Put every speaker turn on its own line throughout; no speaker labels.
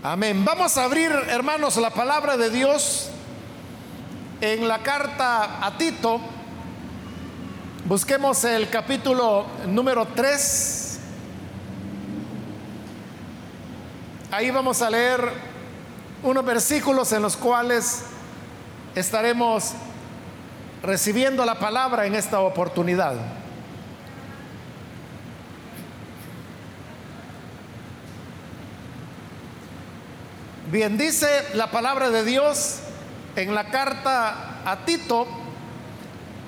Amén. Vamos a abrir, hermanos, la palabra de Dios en la carta a Tito. Busquemos el capítulo número 3. Ahí vamos a leer unos versículos en los cuales estaremos recibiendo la palabra en esta oportunidad. Bien, dice la palabra de Dios en la carta a Tito,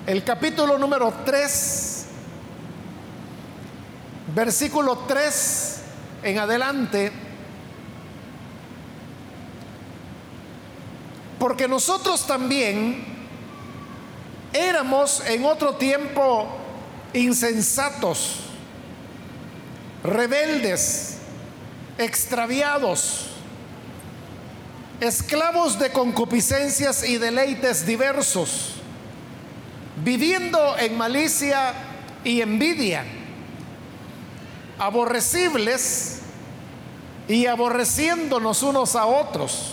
el capítulo número 3, versículo 3 en adelante, porque nosotros también éramos en otro tiempo insensatos, rebeldes, extraviados esclavos de concupiscencias y deleites diversos, viviendo en malicia y envidia, aborrecibles y aborreciéndonos unos a otros.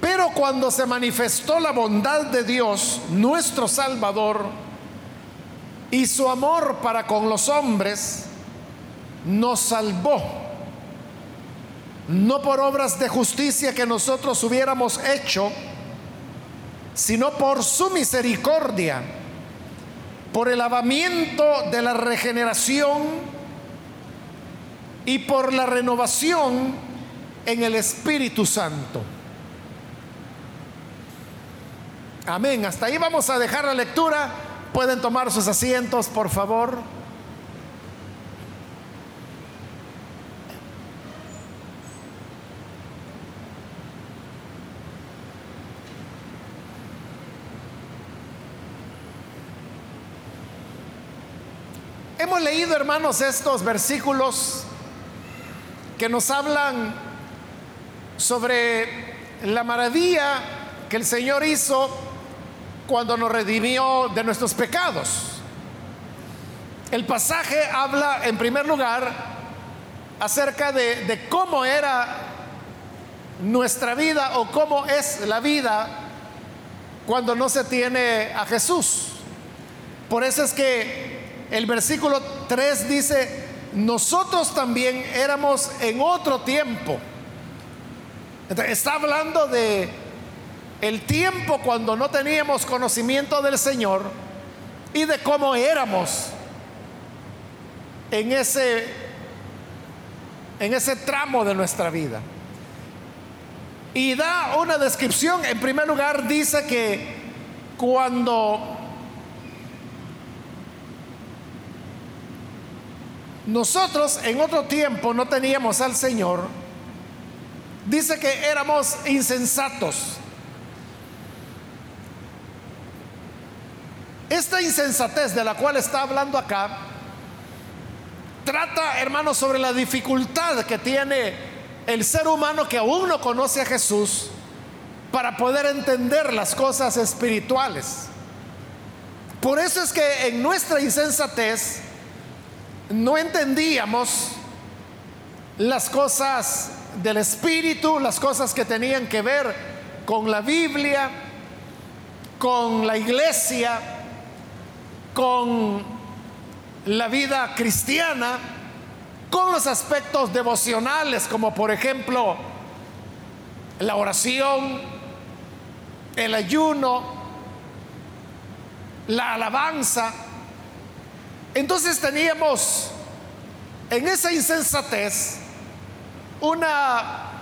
Pero cuando se manifestó la bondad de Dios, nuestro Salvador, y su amor para con los hombres, nos salvó no por obras de justicia que nosotros hubiéramos hecho, sino por su misericordia, por el lavamiento de la regeneración y por la renovación en el Espíritu Santo. Amén. Hasta ahí vamos a dejar la lectura. Pueden tomar sus asientos, por favor. Leído, hermanos, estos versículos que nos hablan sobre la maravilla que el Señor hizo cuando nos redimió de nuestros pecados. El pasaje habla, en primer lugar, acerca de, de cómo era nuestra vida o cómo es la vida cuando no se tiene a Jesús. Por eso es que el versículo 3 dice, nosotros también éramos en otro tiempo. está hablando de el tiempo cuando no teníamos conocimiento del Señor y de cómo éramos en ese en ese tramo de nuestra vida. Y da una descripción, en primer lugar dice que cuando Nosotros en otro tiempo no teníamos al Señor. Dice que éramos insensatos. Esta insensatez de la cual está hablando acá trata, hermanos, sobre la dificultad que tiene el ser humano que aún no conoce a Jesús para poder entender las cosas espirituales. Por eso es que en nuestra insensatez no entendíamos las cosas del Espíritu, las cosas que tenían que ver con la Biblia, con la iglesia, con la vida cristiana, con los aspectos devocionales, como por ejemplo la oración, el ayuno, la alabanza. Entonces teníamos en esa insensatez una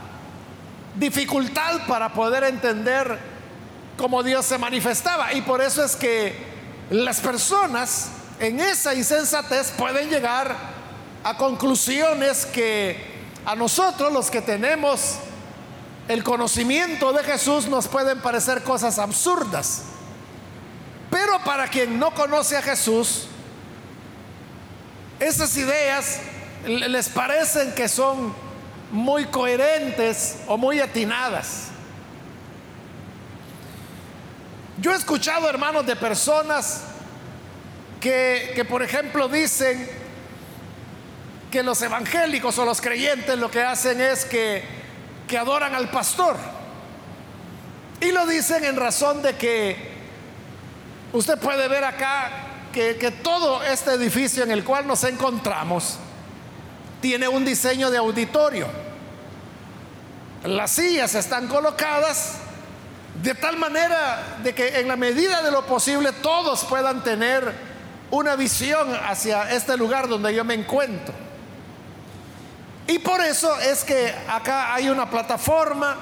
dificultad para poder entender cómo Dios se manifestaba. Y por eso es que las personas en esa insensatez pueden llegar a conclusiones que a nosotros los que tenemos el conocimiento de Jesús nos pueden parecer cosas absurdas. Pero para quien no conoce a Jesús, esas ideas les parecen que son muy coherentes o muy atinadas. Yo he escuchado, hermanos, de personas que, por ejemplo, dicen que los evangélicos o los creyentes lo que hacen es que adoran al pastor. Y lo dicen en razón de que usted puede ver acá que, todo este edificio en el cual nos encontramos tiene un diseño de auditorio. Las sillas están colocadas de tal manera de que en la medida de lo posible todos puedan tener una visión hacia este lugar donde yo me encuentro. Y por eso es que acá hay una plataforma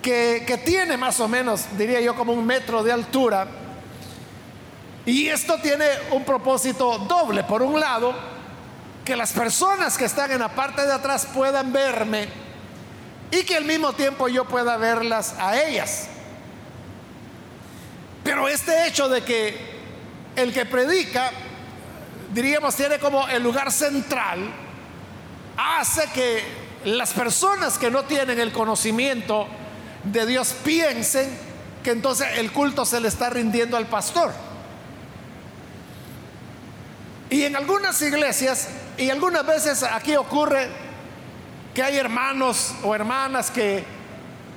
que, tiene más o menos, diría yo, como un metro de altura. Y esto tiene un propósito doble. Por un lado, que las personas que están en la parte de atrás puedan verme y que al mismo tiempo yo pueda verlas a ellas. Pero este hecho de que el que predica, diríamos, tiene como el lugar central, hace que las personas que no tienen el conocimiento de Dios piensen que entonces el culto se le está rindiendo al pastor. Y en algunas iglesias, y algunas veces aquí ocurre que hay hermanos o hermanas que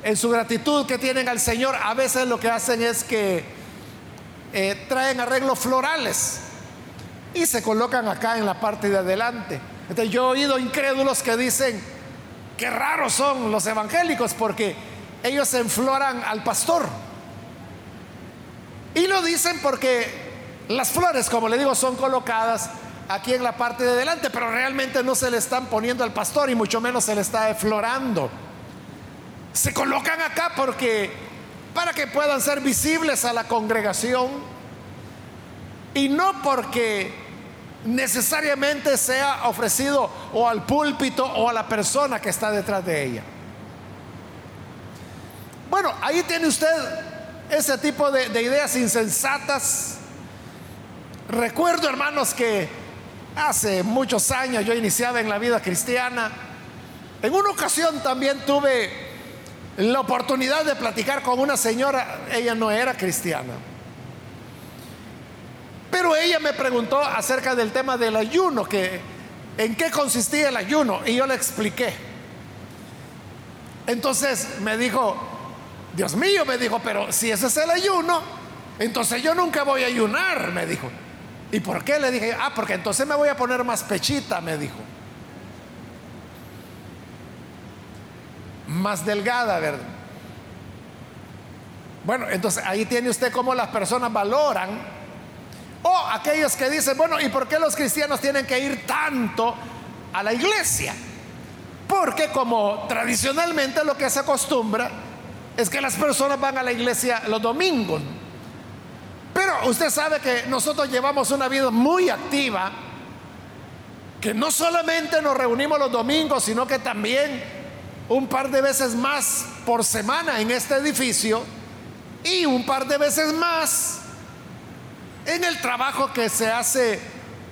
en su gratitud que tienen al Señor, a veces lo que hacen es que eh, traen arreglos florales y se colocan acá en la parte de adelante. Entonces yo he oído incrédulos que dicen, qué raros son los evangélicos porque ellos enfloran al pastor. Y lo dicen porque las flores, como le digo, son colocadas aquí en la parte de delante, pero realmente no se le están poniendo al pastor y mucho menos se le está eflorando. Se colocan acá porque para que puedan ser visibles a la congregación y no porque necesariamente sea ofrecido o al púlpito o a la persona que está detrás de ella. Bueno, ahí tiene usted ese tipo de, de ideas insensatas. Recuerdo, hermanos, que Hace muchos años yo iniciaba en la vida cristiana. En una ocasión también tuve la oportunidad de platicar con una señora, ella no era cristiana. Pero ella me preguntó acerca del tema del ayuno, que en qué consistía el ayuno, y yo le expliqué. Entonces me dijo, Dios mío, me dijo, pero si ese es el ayuno, entonces yo nunca voy a ayunar, me dijo. ¿Y por qué? Le dije, ah, porque entonces me voy a poner más pechita, me dijo. Más delgada, ¿verdad? Bueno, entonces ahí tiene usted cómo las personas valoran. O aquellos que dicen, bueno, ¿y por qué los cristianos tienen que ir tanto a la iglesia? Porque como tradicionalmente lo que se acostumbra es que las personas van a la iglesia los domingos. Pero usted sabe que nosotros llevamos una vida muy activa, que no solamente nos reunimos los domingos, sino que también un par de veces más por semana en este edificio y un par de veces más en el trabajo que se hace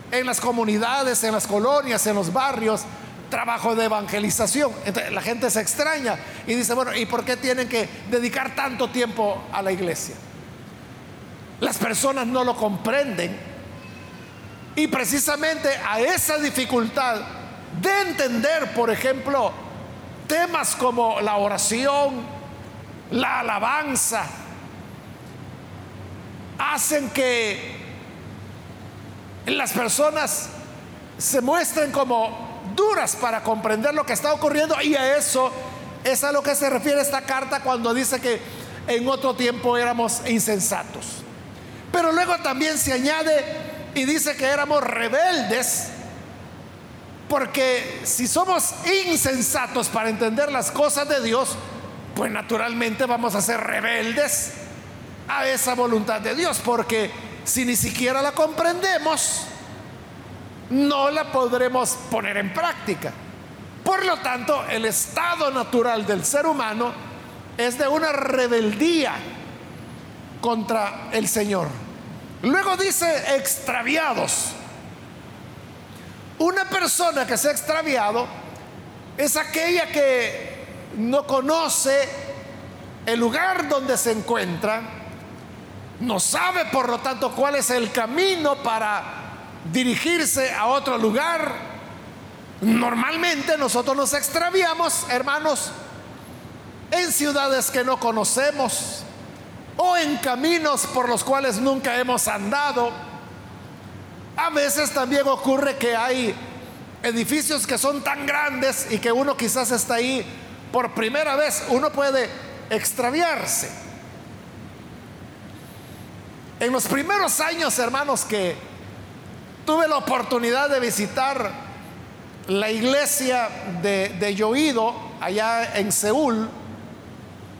en las comunidades, en las colonias, en los barrios, trabajo de evangelización. Entonces, la gente se extraña y dice, bueno, ¿y por qué tienen que dedicar tanto tiempo a la iglesia? Las personas no lo comprenden. Y precisamente a esa dificultad de entender, por ejemplo, temas como la oración, la alabanza, hacen que las personas se muestren como duras para comprender lo que está ocurriendo y a eso es a lo que se refiere esta carta cuando dice que en otro tiempo éramos insensatos. Pero luego también se añade y dice que éramos rebeldes, porque si somos insensatos para entender las cosas de Dios, pues naturalmente vamos a ser rebeldes a esa voluntad de Dios, porque si ni siquiera la comprendemos, no la podremos poner en práctica. Por lo tanto, el estado natural del ser humano es de una rebeldía contra el Señor. Luego dice extraviados. Una persona que se ha extraviado es aquella que no conoce el lugar donde se encuentra, no sabe por lo tanto cuál es el camino para dirigirse a otro lugar Normalmente nosotros nos extraviamos, hermanos, en ciudades que no conocemos o en caminos por los cuales nunca hemos andado. A veces también ocurre que hay edificios que son tan grandes y que uno quizás está ahí por primera vez, uno puede extraviarse. En los primeros años, hermanos, que tuve la oportunidad de visitar la iglesia de, de Yoido, allá en Seúl,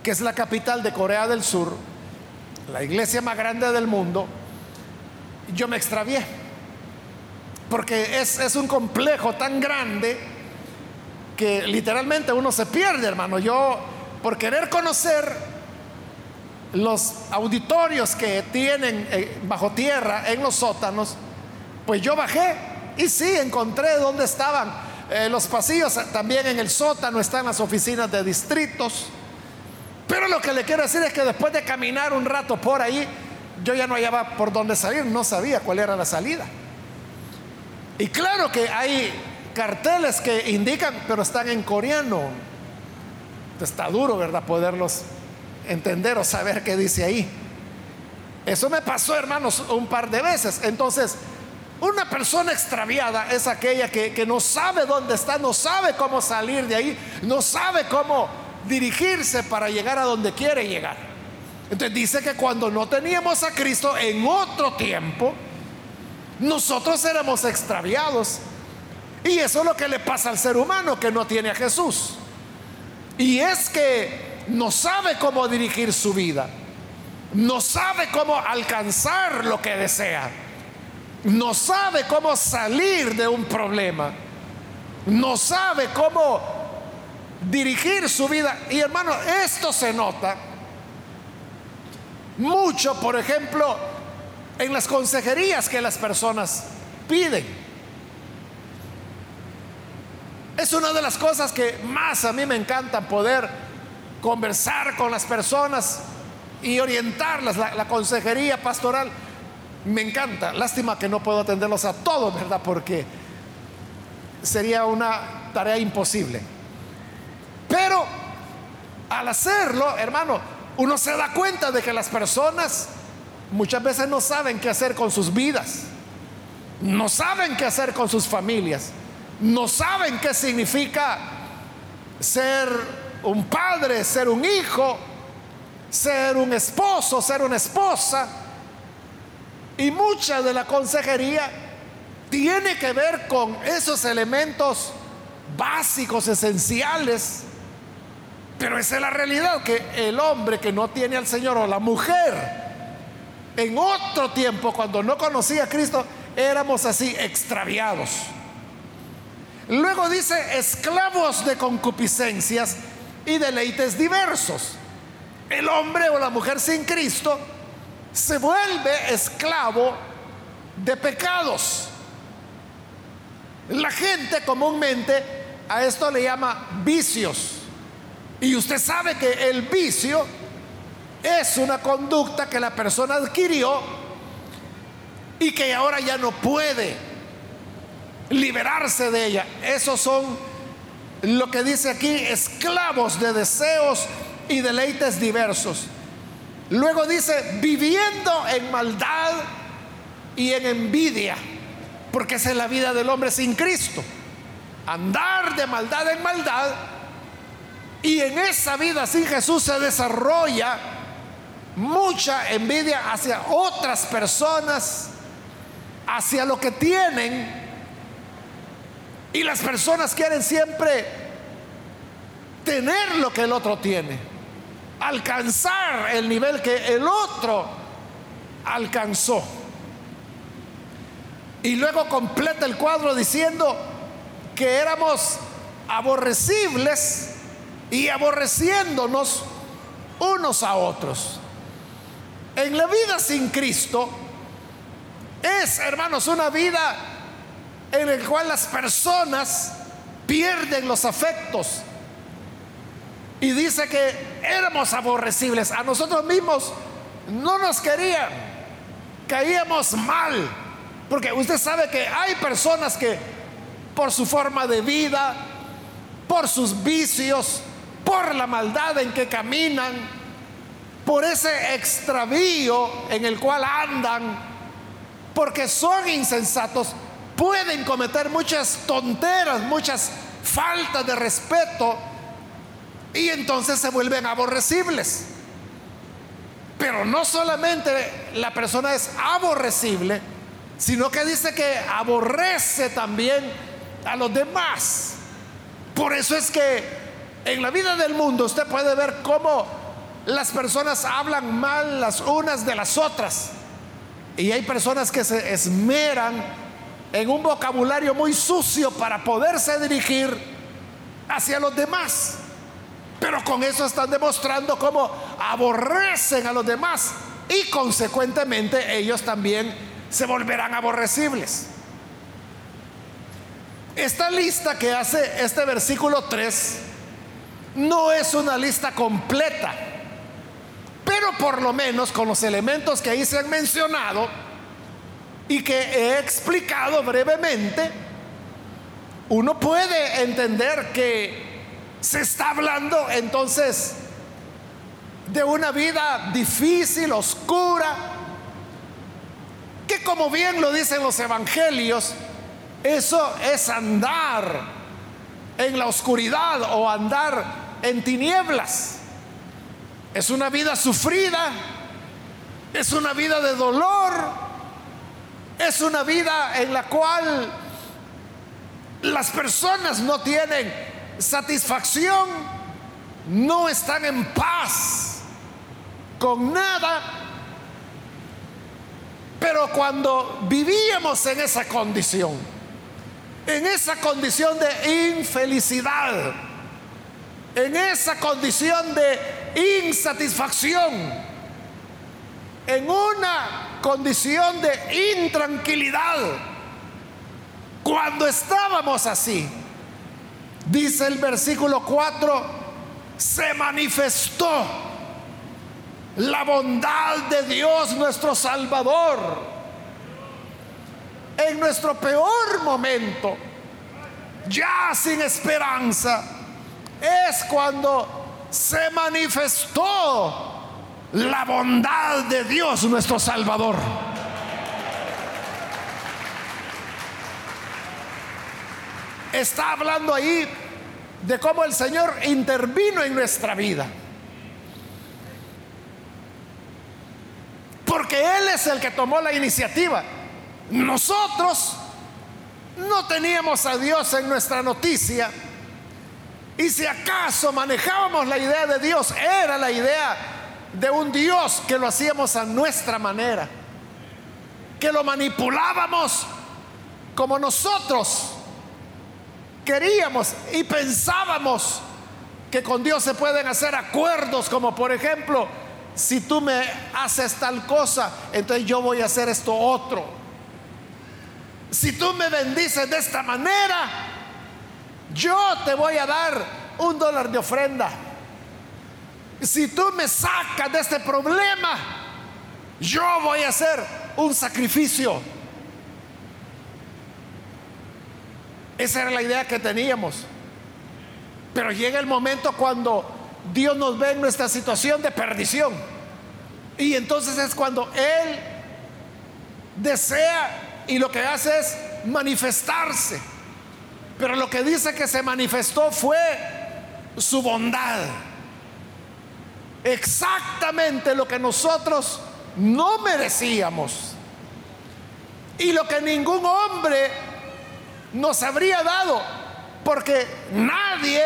que es la capital de Corea del Sur, la iglesia más grande del mundo, yo me extravié. Porque es, es un complejo tan grande que literalmente uno se pierde, hermano. Yo, por querer conocer los auditorios que tienen eh, bajo tierra en los sótanos, pues yo bajé y sí, encontré dónde estaban eh, los pasillos. También en el sótano están las oficinas de distritos. Pero lo que le quiero decir es que después de caminar un rato por ahí, yo ya no hallaba por dónde salir, no sabía cuál era la salida. Y claro que hay carteles que indican, pero están en coreano. Está duro, ¿verdad? Poderlos entender o saber qué dice ahí. Eso me pasó, hermanos, un par de veces. Entonces, una persona extraviada es aquella que, que no sabe dónde está, no sabe cómo salir de ahí, no sabe cómo dirigirse para llegar a donde quiere llegar. Entonces dice que cuando no teníamos a Cristo en otro tiempo, nosotros éramos extraviados. Y eso es lo que le pasa al ser humano que no tiene a Jesús. Y es que no sabe cómo dirigir su vida. No sabe cómo alcanzar lo que desea. No sabe cómo salir de un problema. No sabe cómo dirigir su vida. Y hermano, esto se nota mucho, por ejemplo, en las consejerías que las personas piden. Es una de las cosas que más a mí me encanta poder conversar con las personas y orientarlas. La, la, consejería pastoral me encanta. Lástima que no puedo atenderlos a todos, ¿verdad? Porque sería una tarea imposible. Pero al hacerlo, hermano, uno se da cuenta de que las personas muchas veces no saben qué hacer con sus vidas, no saben qué hacer con sus familias, no saben qué significa ser un padre, ser un hijo, ser un esposo, ser una esposa. Y mucha de la consejería tiene que ver con esos elementos básicos, esenciales pero esa es la realidad, que el hombre que no tiene al Señor o la mujer, en otro tiempo, cuando no conocía a Cristo, éramos así extraviados. Luego dice, esclavos de concupiscencias y deleites diversos. El hombre o la mujer sin Cristo se vuelve esclavo de pecados. La gente comúnmente a esto le llama vicios. Y usted sabe que el vicio es una conducta que la persona adquirió y que ahora ya no puede liberarse de ella. Esos son lo que dice aquí, esclavos de deseos y deleites diversos. Luego dice, viviendo en maldad y en envidia, porque esa es la vida del hombre sin Cristo. Andar de maldad en maldad y en esa vida sin Jesús se desarrolla mucha envidia hacia otras personas, hacia lo que tienen. Y las personas quieren siempre tener lo que el otro tiene, alcanzar el nivel que el otro alcanzó. Y luego completa el cuadro diciendo que éramos aborrecibles y aborreciéndonos unos a otros. En la vida sin Cristo es, hermanos, una vida en la cual las personas pierden los afectos. Y dice que éramos aborrecibles. A nosotros mismos no nos querían. Caíamos mal. Porque usted sabe que hay personas que por su forma de vida, por sus vicios, por la maldad en que caminan, por ese extravío en el cual andan, porque son insensatos, pueden cometer muchas tonteras, muchas faltas de respeto, y entonces se vuelven aborrecibles. Pero no solamente la persona es aborrecible, sino que dice que aborrece también a los demás. Por eso es que en la vida del mundo usted puede ver cómo las personas hablan mal las unas de las otras. Y hay personas que se esmeran en un vocabulario muy sucio para poderse dirigir hacia los demás. Pero con eso están demostrando cómo aborrecen a los demás y consecuentemente ellos también se volverán aborrecibles. Esta lista que hace este versículo 3 no es una lista completa, pero por lo menos con los elementos que ahí se han mencionado y que he explicado brevemente, uno puede entender que se está hablando entonces de una vida difícil, oscura, que como bien lo dicen los evangelios, eso es andar en la oscuridad o andar en tinieblas. Es una vida sufrida, es una vida de dolor, es una vida en la cual las personas no tienen satisfacción, no están en paz con nada. Pero cuando vivíamos en esa condición, en esa condición de infelicidad, en esa condición de insatisfacción, en una condición de intranquilidad. Cuando estábamos así, dice el versículo 4, se manifestó la bondad de Dios nuestro Salvador en nuestro peor momento, ya sin esperanza, es cuando se manifestó la bondad de Dios nuestro Salvador. Está hablando ahí de cómo el Señor intervino en nuestra vida. Porque Él es el que tomó la iniciativa. Nosotros no teníamos a Dios en nuestra noticia. Y si acaso manejábamos la idea de Dios, era la idea de un Dios que lo hacíamos a nuestra manera, que lo manipulábamos como nosotros queríamos y pensábamos que con Dios se pueden hacer acuerdos, como por ejemplo, si tú me haces tal cosa, entonces yo voy a hacer esto otro. Si tú me bendices de esta manera, yo te voy a dar un dólar de ofrenda. Si tú me sacas de este problema, yo voy a hacer un sacrificio. Esa era la idea que teníamos. Pero llega el momento cuando Dios nos ve en nuestra situación de perdición. Y entonces es cuando Él desea y lo que hace es manifestarse. Pero lo que dice que se manifestó fue su bondad. Exactamente lo que nosotros no merecíamos. Y lo que ningún hombre nos habría dado. Porque nadie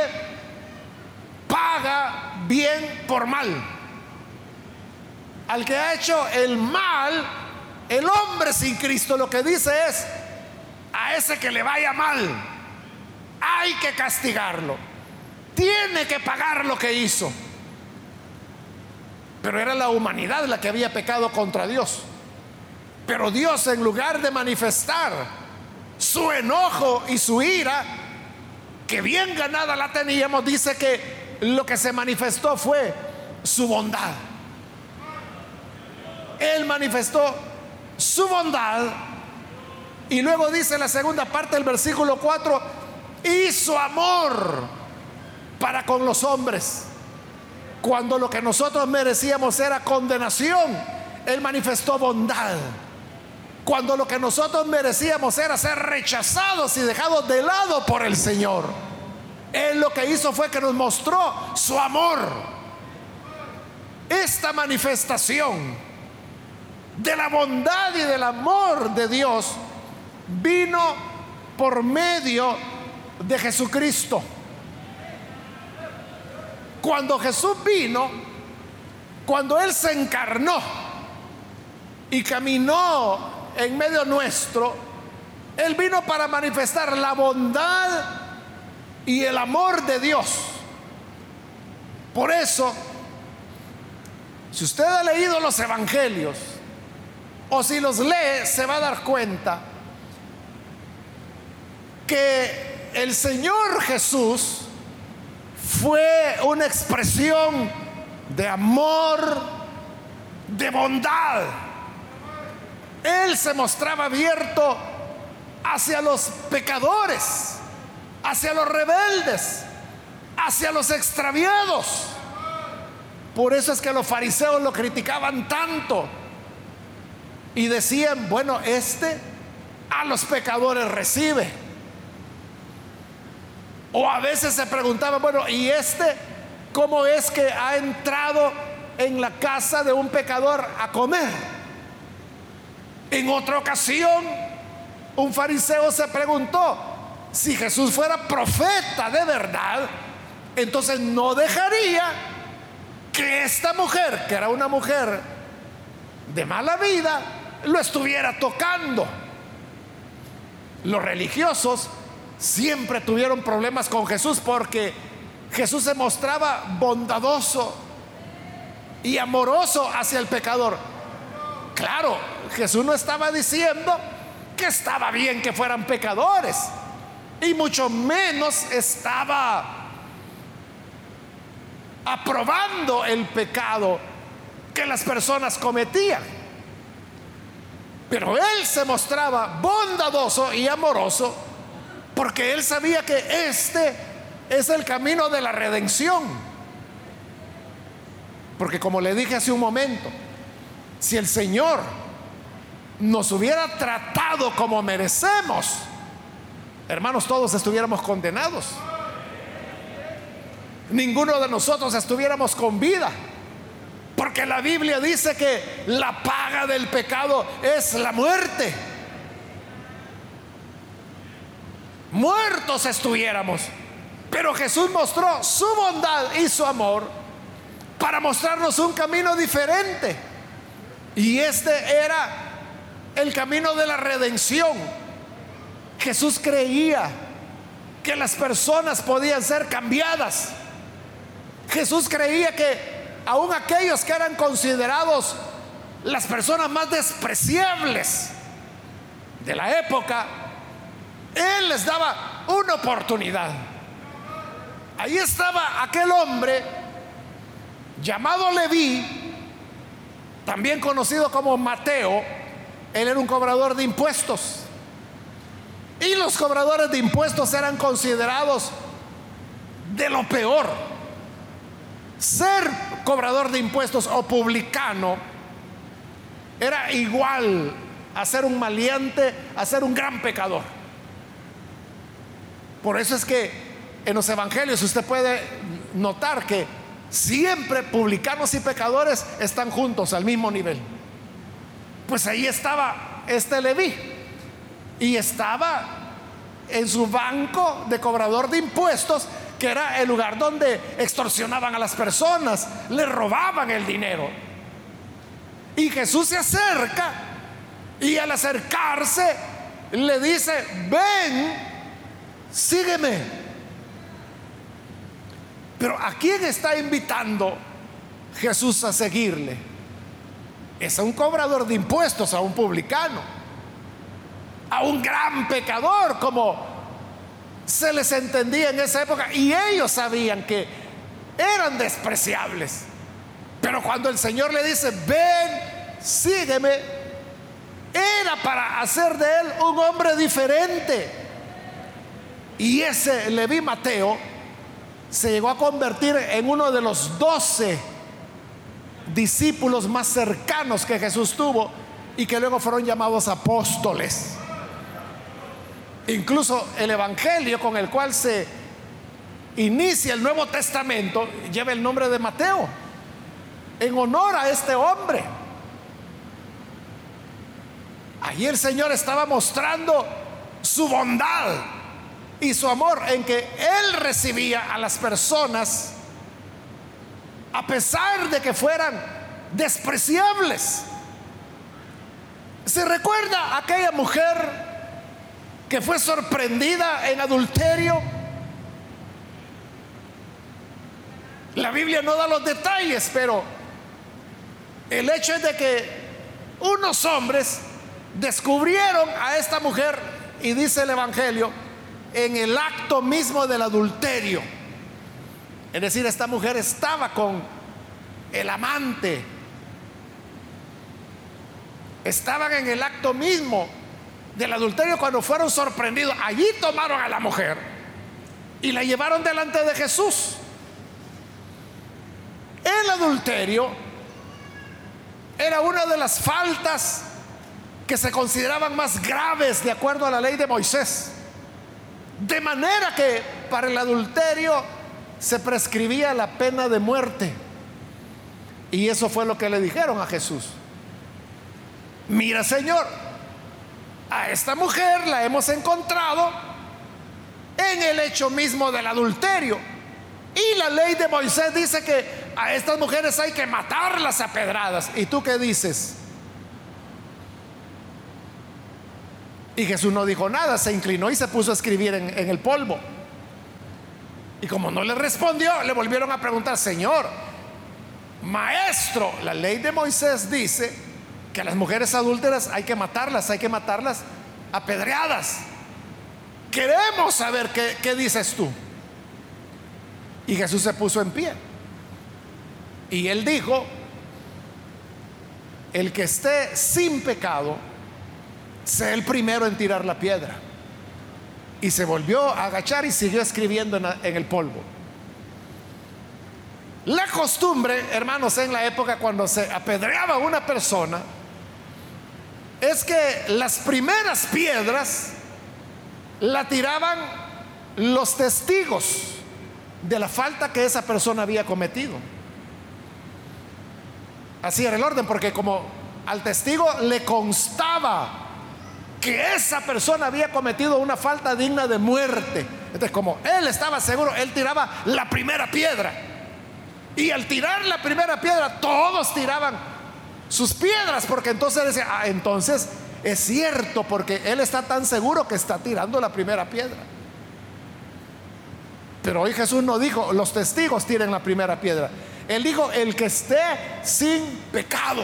paga bien por mal. Al que ha hecho el mal, el hombre sin Cristo lo que dice es, a ese que le vaya mal, hay que castigarlo. Tiene que pagar lo que hizo. Pero era la humanidad la que había pecado contra Dios. Pero Dios en lugar de manifestar su enojo y su ira, que bien ganada la teníamos, dice que lo que se manifestó fue su bondad. Él manifestó su bondad Y luego dice la segunda parte del versículo 4, y su amor para con los hombres. Cuando lo que nosotros merecíamos era condenación, Él manifestó bondad. Cuando lo que nosotros merecíamos era ser rechazados y dejados de lado por el Señor, Él lo que hizo fue que nos mostró su amor. Esta manifestación de la bondad y del amor de Dios vino por medio de Jesucristo. Cuando Jesús vino, cuando Él se encarnó y caminó en medio nuestro, Él vino para manifestar la bondad y el amor de Dios. Por eso, si usted ha leído los evangelios, o si los lee, se va a dar cuenta que el Señor Jesús fue una expresión de amor, de bondad. Él se mostraba abierto hacia los pecadores, hacia los rebeldes, hacia los extraviados. Por eso es que los fariseos lo criticaban tanto y decían, bueno, este a los pecadores recibe. O a veces se preguntaba, bueno, ¿y este cómo es que ha entrado en la casa de un pecador a comer? En otra ocasión, un fariseo se preguntó, si Jesús fuera profeta de verdad, entonces no dejaría que esta mujer, que era una mujer de mala vida, lo estuviera tocando. Los religiosos siempre tuvieron problemas con Jesús porque Jesús se mostraba bondadoso y amoroso hacia el pecador. Claro, Jesús no estaba diciendo que estaba bien que fueran pecadores y mucho menos estaba aprobando el pecado que las personas cometían. Pero él se mostraba bondadoso y amoroso porque él sabía que este es el camino de la redención. Porque como le dije hace un momento, si el Señor nos hubiera tratado como merecemos, hermanos, todos estuviéramos condenados. Ninguno de nosotros estuviéramos con vida. Porque la Biblia dice que la paga del pecado es la muerte. Muertos estuviéramos. Pero Jesús mostró su bondad y su amor para mostrarnos un camino diferente. Y este era el camino de la redención. Jesús creía que las personas podían ser cambiadas. Jesús creía que aún aquellos que eran considerados las personas más despreciables de la época, él les daba una oportunidad. Ahí estaba aquel hombre llamado Leví, también conocido como Mateo. Él era un cobrador de impuestos. Y los cobradores de impuestos eran considerados de lo peor. Ser cobrador de impuestos o publicano era igual a ser un maleante, a ser un gran pecador. Por eso es que en los evangelios usted puede notar que siempre publicanos y pecadores están juntos al mismo nivel. Pues ahí estaba este Leví y estaba en su banco de cobrador de impuestos, que era el lugar donde extorsionaban a las personas, le robaban el dinero. Y Jesús se acerca y al acercarse le dice, ven sígueme. Pero ¿a quién está invitando Jesús a seguirle? Es a un cobrador de impuestos, a un publicano, a un gran pecador, como se les entendía en esa época. Y ellos sabían que eran despreciables. Pero cuando el Señor le dice, ven, sígueme, era para hacer de él un hombre diferente. Y ese Leví Mateo se llegó a convertir en uno de los doce discípulos más cercanos que Jesús tuvo y que luego fueron llamados apóstoles. Incluso el Evangelio con el cual se inicia el Nuevo Testamento lleva el nombre de Mateo, en honor a este hombre. Allí el Señor estaba mostrando su bondad y su amor en que Él recibía a las personas a pesar de que fueran despreciables. ¿Se recuerda aquella mujer que fue sorprendida en adulterio? La Biblia no da los detalles, pero el hecho es de que unos hombres descubrieron a esta mujer, y dice el Evangelio, en el acto mismo del adulterio. Es decir, esta mujer estaba con el amante. Estaban en el acto mismo del adulterio cuando fueron sorprendidos. Allí tomaron a la mujer y la llevaron delante de Jesús. El adulterio era una de las faltas que se consideraban más graves de acuerdo a la ley de Moisés. De manera que para el adulterio se prescribía la pena de muerte. Y eso fue lo que le dijeron a Jesús. Mira, Señor, a esta mujer la hemos encontrado en el hecho mismo del adulterio. Y la ley de Moisés dice que a estas mujeres hay que matarlas a pedradas. ¿Y tú qué dices? Y Jesús no dijo nada, se inclinó y se puso a escribir en, el polvo. Y como no le respondió, le volvieron a preguntar, Señor, maestro, la ley de Moisés dice que a las mujeres adúlteras hay que matarlas, hay que matarlas apedreadas. Queremos saber qué, qué dices tú. Y Jesús se puso en pie. Y él dijo, el que esté sin pecado, sea el primero en tirar la piedra. Y se volvió a agachar y siguió escribiendo en, en el polvo. La costumbre, hermanos, en la época cuando se apedreaba a una persona, es que las primeras piedras la tiraban los testigos de la falta que esa persona había cometido. Así era el orden, porque como al testigo le constaba que esa persona había cometido una falta digna de muerte. Entonces, como él estaba seguro, él tiraba la primera piedra. Y al tirar la primera piedra, todos tiraban sus piedras, porque entonces decía, ah, entonces es cierto, porque él está tan seguro que está tirando la primera piedra. Pero hoy Jesús no dijo, los testigos tiren la primera piedra. Él dijo, el que esté sin pecado.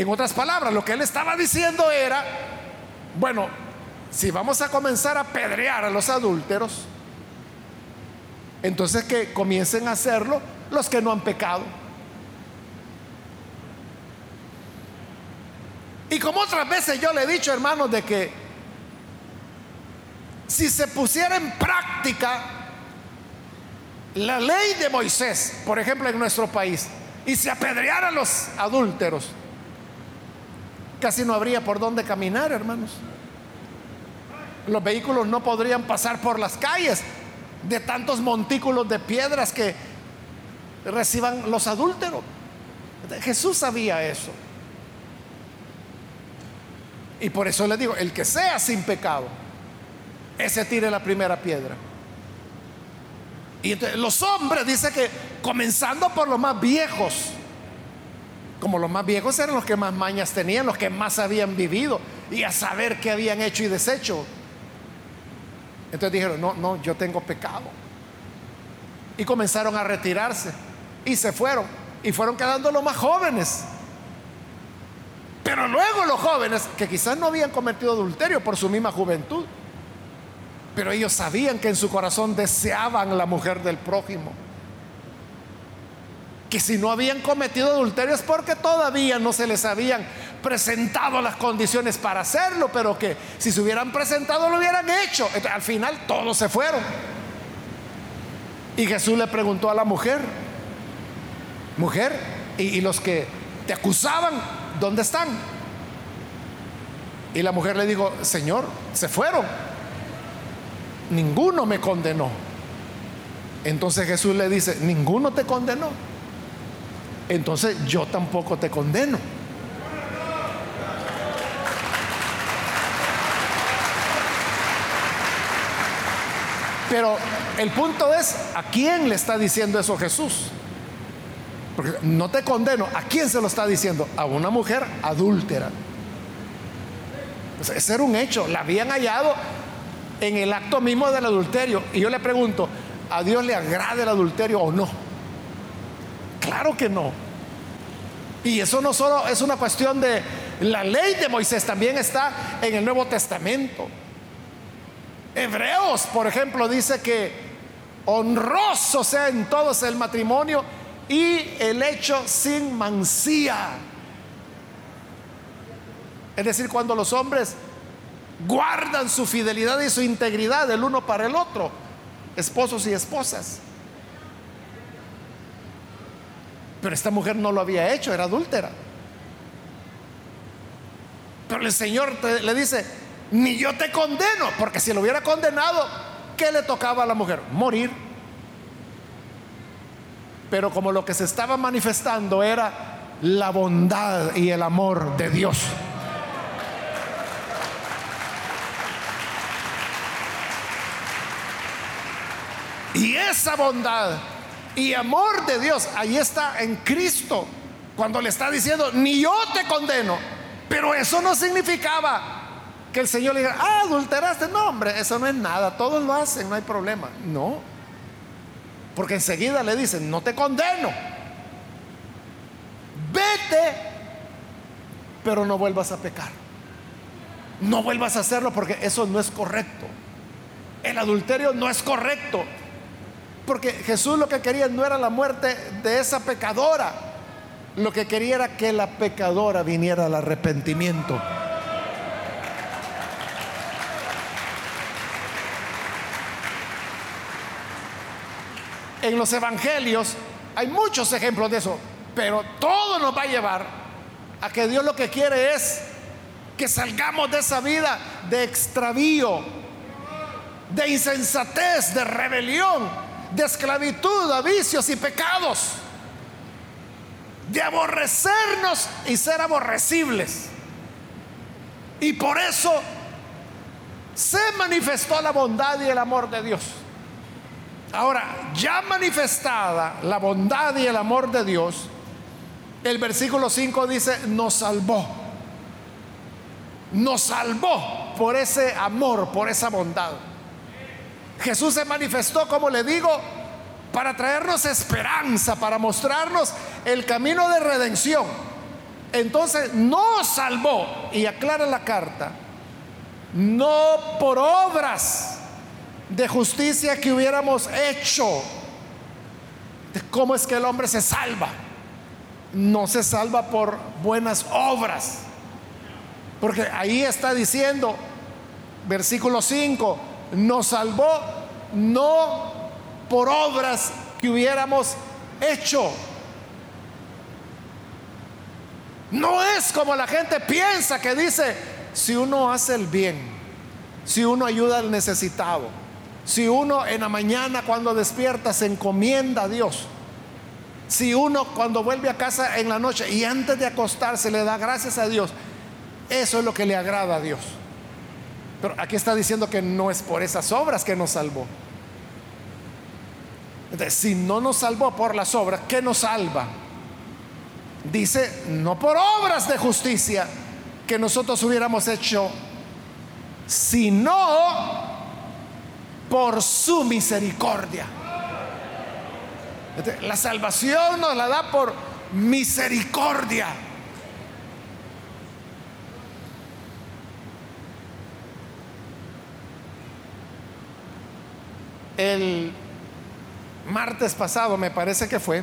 En otras palabras, lo que él estaba diciendo era, bueno, si vamos a comenzar a pedrear a los adúlteros, entonces que comiencen a hacerlo los que no han pecado. Y como otras veces yo le he dicho, hermanos, de que si se pusiera en práctica la ley de Moisés, por ejemplo, en nuestro país, y se apedreara a los adúlteros, casi no habría por dónde caminar, hermanos. Los vehículos no podrían pasar por las calles de tantos montículos de piedras que reciban los adúlteros. Jesús sabía eso. Y por eso le digo, el que sea sin pecado, ese tire la primera piedra. Y los hombres, dice que comenzando por los más viejos, como los más viejos eran los que más mañas tenían, los que más habían vivido y a saber qué habían hecho y deshecho. Entonces dijeron, no, no, yo tengo pecado. Y comenzaron a retirarse y se fueron. Y fueron quedando los más jóvenes. Pero luego los jóvenes, que quizás no habían cometido adulterio por su misma juventud, pero ellos sabían que en su corazón deseaban la mujer del prójimo. Que si no habían cometido adulterio es porque todavía no se les habían presentado las condiciones para hacerlo, pero que si se hubieran presentado lo hubieran hecho. al final todos se fueron. Y Jesús le preguntó a la mujer, mujer, y, los que te acusaban, ¿dónde están? Y la mujer le dijo, Señor, se fueron. Ninguno me condenó. Entonces Jesús le dice, ninguno te condenó. Entonces yo tampoco te condeno. Pero el punto es, ¿a quién le está diciendo eso Jesús? Porque no te condeno. ¿A quién se lo está diciendo? A una mujer adúltera. ese era un hecho. La habían hallado en el acto mismo del adulterio. Y yo le pregunto, ¿a Dios le agrada el adulterio o no? Claro que no. Y eso no solo es una cuestión de la ley de Moisés, también está en el Nuevo Testamento. Hebreos, por ejemplo, dice que honroso sea en todos el matrimonio y el hecho sin mancía. Es decir, cuando los hombres guardan su fidelidad y su integridad el uno para el otro, esposos y esposas. Pero esta mujer no lo había hecho, era adúltera. Pero el Señor le dice, ni yo te condeno, porque si lo hubiera condenado, ¿qué le tocaba a la mujer? Morir. Pero como lo que se estaba manifestando era la bondad y el amor de Dios. Y esa bondad y amor de Dios, ahí está en Cristo, cuando le está diciendo, ni yo te condeno, pero eso no significaba que el Señor le diga, ah, adulteraste. No, hombre, eso no es nada, todos lo hacen, no hay problema. No, porque enseguida le dicen, no te condeno, vete, pero no vuelvas a pecar. No vuelvas a hacerlo porque eso no es correcto. El adulterio no es correcto. Porque Jesús lo que quería no era la muerte de esa pecadora. Lo que quería era que la pecadora viniera al arrepentimiento. En los evangelios hay muchos ejemplos de eso, pero todo nos va a llevar a que Dios lo que quiere es que salgamos de esa vida de extravío, de insensatez, de rebelión, de esclavitud, a vicios y pecados, de aborrecernos y ser aborrecibles. Y por eso se manifestó la bondad y el amor de Dios. Ahora, ya manifestada la bondad y el amor de Dios, el versículo 5 dice, nos salvó. Nos salvó por ese amor, por esa bondad. Jesús se manifestó, como le digo, para traernos esperanza, para mostrarnos el camino de redención. Entonces nos salvó, y aclara la carta, no por obras de justicia que hubiéramos hecho. ¿Cómo es que el hombre se salva? No se salva por buenas obras. Porque ahí está diciendo, versículo 5, nos salvó no por obras que hubiéramos hecho. No es como la gente piensa que dice, si uno hace el bien, si uno ayuda al necesitado, si uno en la mañana cuando despierta se encomienda a Dios, si uno cuando vuelve a casa en la noche y antes de acostarse le da gracias a Dios, eso es lo que le agrada a Dios. Pero aquí está diciendo que no es por esas obras que nos salvó. Entonces, si no nos salvó por las obras, ¿qué nos salva? Dice, no por obras de justicia que nosotros hubiéramos hecho, sino por su misericordia. La salvación nos la da por misericordia. El martes pasado, me parece que fue,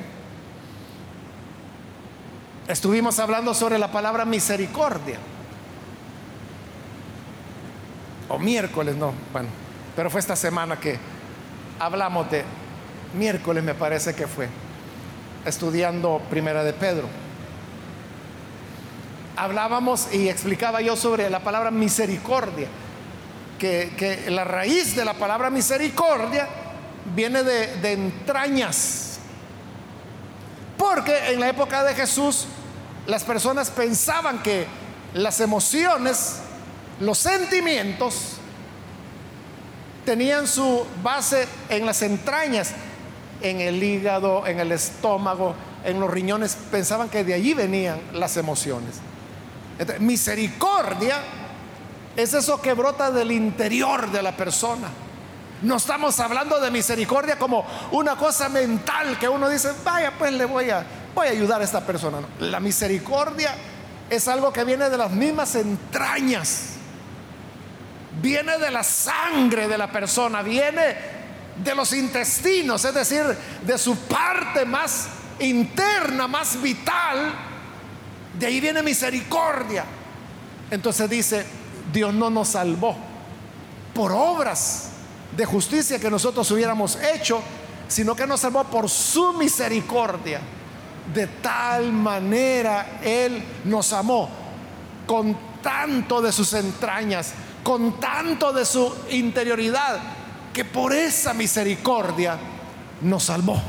estuvimos hablando sobre la palabra misericordia. O miércoles, no, bueno, pero fue esta semana que hablamos de, miércoles me parece que fue, estudiando Primera de Pedro. Hablábamos y explicaba yo sobre la palabra misericordia, que, la raíz de la palabra misericordia viene de, entrañas. Porque en la época de Jesús las personas pensaban que las emociones, los sentimientos, tenían su base en las entrañas, en el hígado, en el estómago, en los riñones. Pensaban que de allí venían las emociones. misericordia es eso que brota del interior de la persona. No estamos hablando de misericordia como una cosa mental que uno dice, vaya, pues le voy a, voy a ayudar a esta persona. La misericordia es algo que viene de las mismas entrañas, viene de la sangre de la persona, viene de los intestinos, es decir, de su parte más interna, más vital. De ahí viene misericordia. Entonces dice, Dios no nos salvó por obras de justicia que nosotros hubiéramos hecho, sino que nos salvó por su misericordia. De tal manera Él nos amó con tanto de sus entrañas, con tanto de su interioridad, que por esa misericordia nos salvó.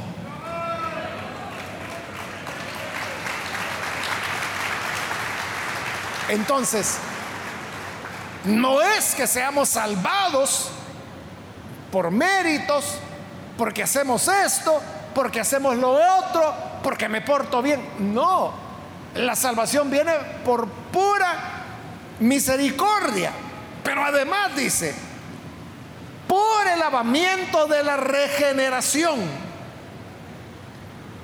Entonces, no es que seamos salvados por méritos, porque hacemos esto, porque hacemos lo otro, porque me porto bien. No, la salvación viene por pura misericordia. Pero además dice, por el lavamiento de la regeneración.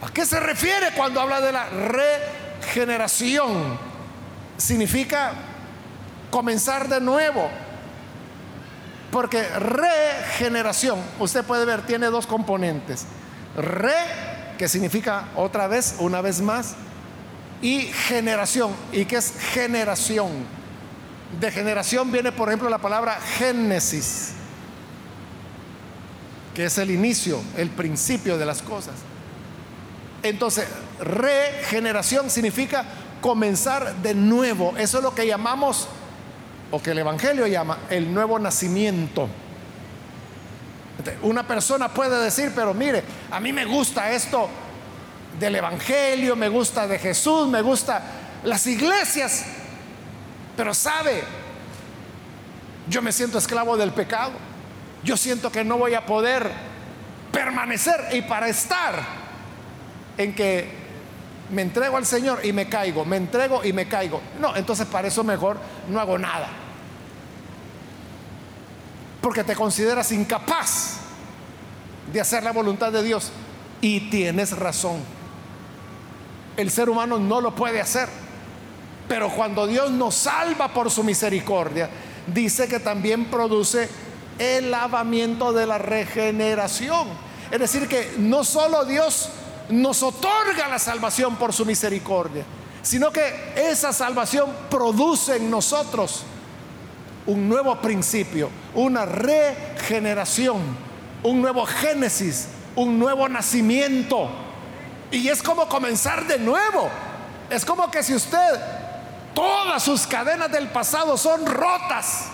¿A qué se refiere cuando habla de la regeneración? Significa comenzar de nuevo. Porque regeneración, usted puede ver, tiene dos componentes. Re, que significa otra vez, una vez más, y generación. ¿Y qué es generación? De generación viene, por ejemplo, la palabra génesis, que es el inicio, el principio de las cosas. Entonces, regeneración significa comenzar de nuevo. Eso es lo que llamamos o que el Evangelio llama el nuevo nacimiento. Una persona puede decir, pero mire, a mí me gusta esto del Evangelio, me gusta de Jesús, me gusta las iglesias, pero sabe, yo me siento esclavo del pecado, yo siento que no voy a poder permanecer y para estar en que me entrego al Señor y me caigo, me entrego y me caigo. No, entonces para eso mejor no hago nada porque te consideras incapaz de hacer la voluntad de Dios. Y tienes razón. El ser humano no lo puede hacer. Pero cuando Dios nos salva por su misericordia, dice que también produce el lavamiento de la regeneración. Es decir, que no solo Dios nos otorga la salvación por su misericordia, sino que esa salvación produce en nosotros un nuevo principio, una regeneración, un nuevo génesis, un nuevo nacimiento. Y es como comenzar de nuevo. Es como que si usted, todas sus cadenas del pasado son rotas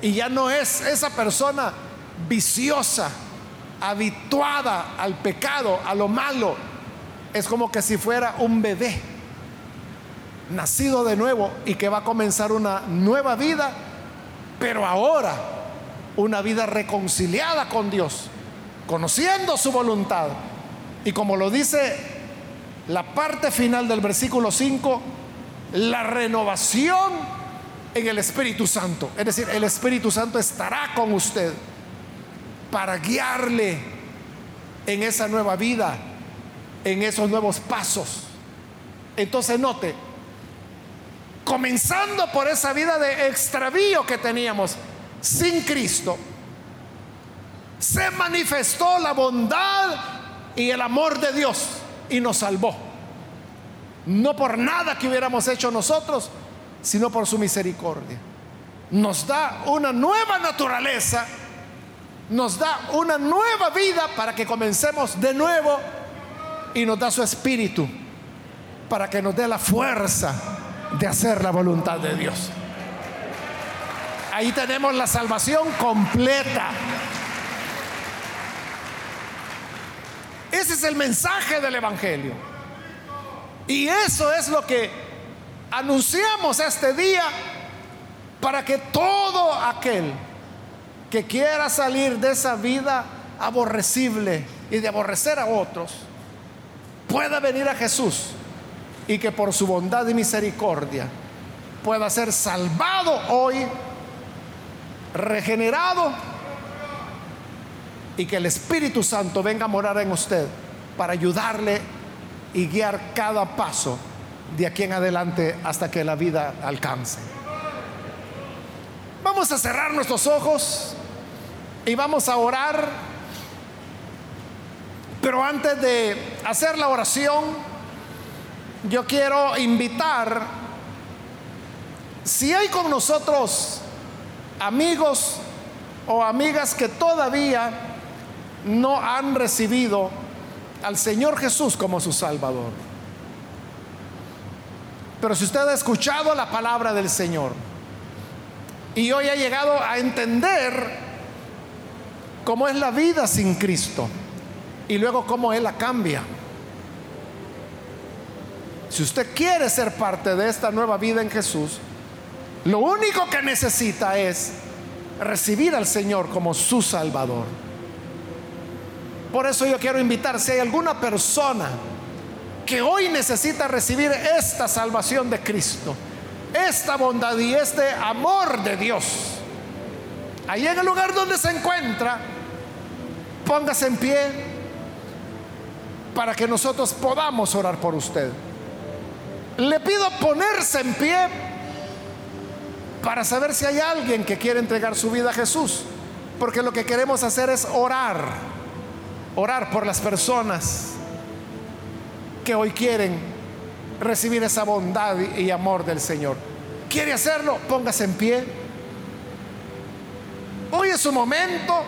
y ya no es esa persona viciosa, habituada al pecado, a lo malo. Es como que si fuera un bebé nacido de nuevo y que va a comenzar una nueva vida, pero ahora una vida reconciliada con Dios, conociendo su voluntad. Y como lo dice la parte final del versículo 5, la renovación en el Espíritu Santo. Es decir, el Espíritu Santo estará con usted para guiarle en esa nueva vida, en esos nuevos pasos. Entonces note, comenzando por esa vida de extravío que teníamos sin Cristo, se manifestó la bondad y el amor de Dios y nos salvó. no por nada que hubiéramos hecho nosotros, sino por su misericordia. Nos da una nueva naturaleza, nos da una nueva vida para que comencemos de nuevo y nos da su espíritu para que nos dé la fuerza de hacer la voluntad de Dios. Ahí tenemos la salvación completa. Ese es el mensaje del Evangelio. Y eso es lo que anunciamos este día para que todo aquel que quiera salir de esa vida aborrecible y de aborrecer a otros, pueda venir a Jesús y que por su bondad y misericordia pueda ser salvado hoy, regenerado y que el Espíritu Santo venga a morar en usted para ayudarle y guiar cada paso de aquí en adelante hasta que la vida alcance. Vamos a cerrar nuestros ojos y vamos a orar. Pero antes de hacer la oración, yo quiero invitar, si hay con nosotros amigos o amigas que todavía no han recibido al Señor Jesús como su Salvador. Pero si usted ha escuchado la palabra del Señor y hoy ha llegado a entender cómo es la vida sin Cristo y luego cómo Él la cambia. Si usted quiere ser parte de esta nueva vida en Jesús, lo único que necesita es recibir al Señor como su Salvador. Por eso yo quiero invitar, si hay alguna persona que hoy necesita recibir esta salvación de Cristo, esta bondad y este amor de Dios, ahí en el lugar donde se encuentra, póngase en pie para que nosotros podamos orar por usted. Le pido ponerse en pie para saber si hay alguien que quiere entregar su vida a Jesús, porque lo que queremos hacer es orar orar por las personas que hoy quieren recibir esa bondad y amor del Señor. ¿Quiere hacerlo? Póngase en pie. Hoy es su momento,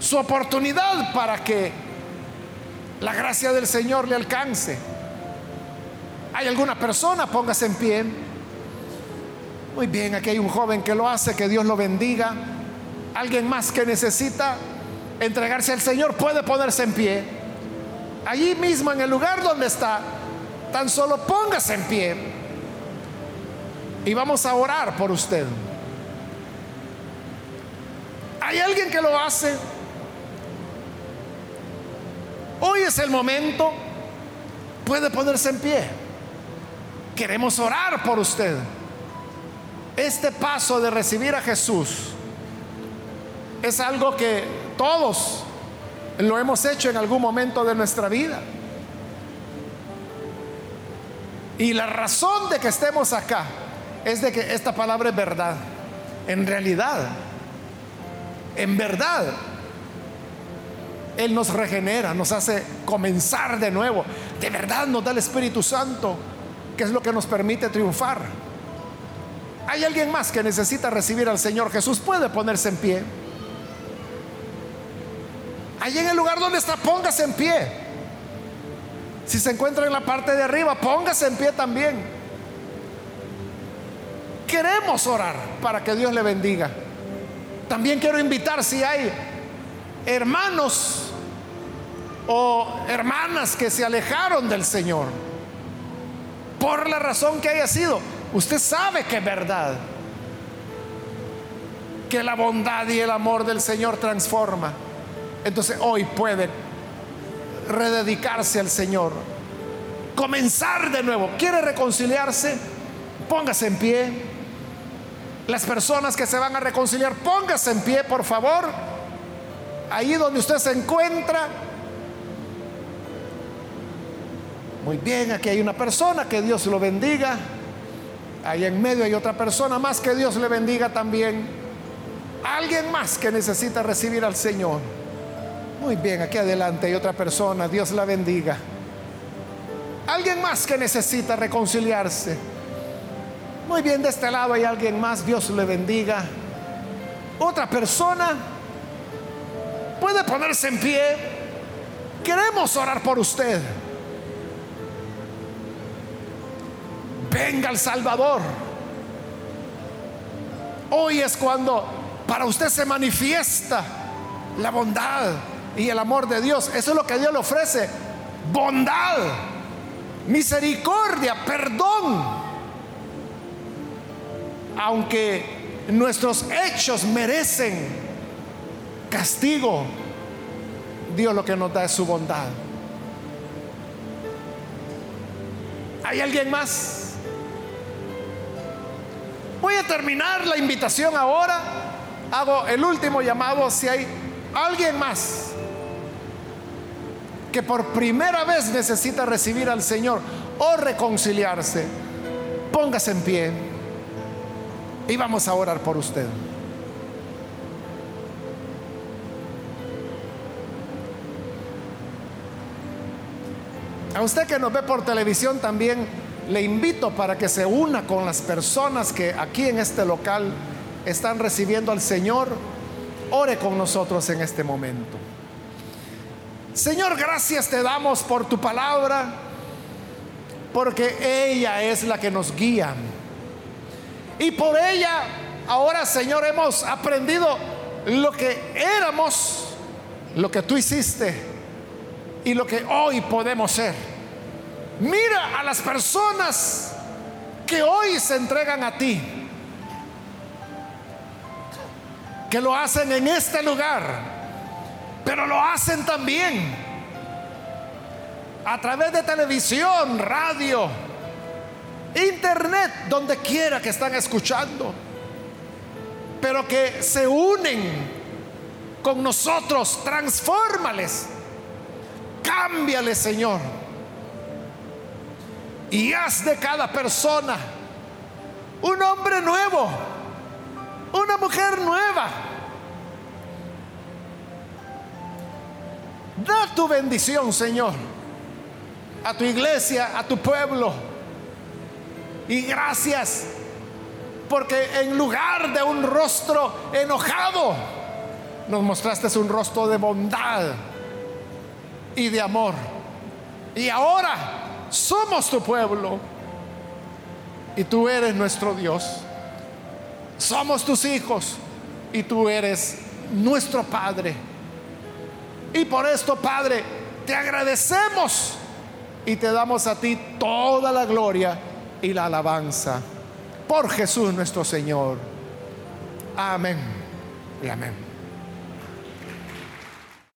su oportunidad para que la gracia del Señor le alcance. ¿Hay alguna persona? Póngase en pie. Muy bien, aquí hay un joven que lo hace, que Dios lo bendiga. ¿Alguien más que necesita? entregarse al Señor, puede ponerse en pie. Allí mismo, en el lugar donde está, tan solo póngase en pie. Y vamos a orar por usted. ¿Hay alguien que lo hace? Hoy es el momento. Puede ponerse en pie. Queremos orar por usted. Este paso de recibir a Jesús es algo que todos lo hemos hecho en algún momento de nuestra vida. Y la razón de que estemos acá es de que esta palabra es verdad. En realidad, en verdad, Él nos regenera, nos hace comenzar de nuevo. De verdad nos da el Espíritu Santo, que es lo que nos permite triunfar. ¿Hay alguien más que necesita recibir al Señor Jesús? Puede ponerse en pie. Allí en el lugar donde está, póngase en pie. Si se encuentra en la parte de arriba, póngase en pie también. Queremos orar para que Dios le bendiga. También quiero invitar si hay hermanos o hermanas que se alejaron del Señor, por la razón que haya sido. Usted sabe que es verdad, que la bondad y el amor del Señor transforma. Entonces hoy puede rededicarse al Señor, comenzar de nuevo. ¿Quiere reconciliarse? Póngase en pie. Las personas que se van a reconciliar, póngase en pie, por favor. Ahí donde usted se encuentra. Muy bien, aquí hay una persona, que Dios lo bendiga. Ahí en medio hay otra persona más, que Dios le bendiga también. Alguien más que necesita recibir al Señor. Muy bien, aquí adelante hay otra persona, Dios la bendiga. Alguien más que necesita reconciliarse. Muy bien, de este lado hay alguien más, Dios le bendiga. Otra persona puede ponerse en pie. Queremos orar por usted. Venga el Salvador. Hoy es cuando para usted se manifiesta la bondad y el amor de Dios. Eso es lo que Dios le ofrece. Bondad, misericordia, perdón aunque nuestros hechos merecen castigo, Dios lo que nos da es su bondad. ¿Hay alguien más? Voy a terminar la invitación ahora. Hago el último llamado si hay alguien más que por primera vez necesita recibir al Señor o reconciliarse. Póngase en pie. Y vamos a orar por usted. A usted que nos ve por televisión también le invito para que se una con las personas que aquí en este local están recibiendo al Señor. Ore con nosotros en este momento. Señor, gracias te damos por tu palabra, porque ella es la que nos guía y por ella, ahora Señor, hemos aprendido lo que éramos, lo que tú hiciste y lo que hoy podemos ser. Mira a las personas que hoy se entregan a ti, que lo hacen en este lugar, pero lo hacen también a través de televisión, radio, internet, donde quiera que están escuchando, pero que se unen con nosotros, transfórmales, cámbiales, Señor. Y haz de cada persona un hombre nuevo, una mujer nueva. Da tu bendición, Señor, a tu iglesia, a tu pueblo y gracias porque en lugar de un rostro enojado, nos mostraste un rostro de bondad y de amor. Y ahora somos tu pueblo y tú eres nuestro Dios. Somos tus hijos y tú eres nuestro Padre. Y por esto, Padre, te agradecemos y te damos a ti toda la gloria y la alabanza por Jesús nuestro Señor. Amén y amén.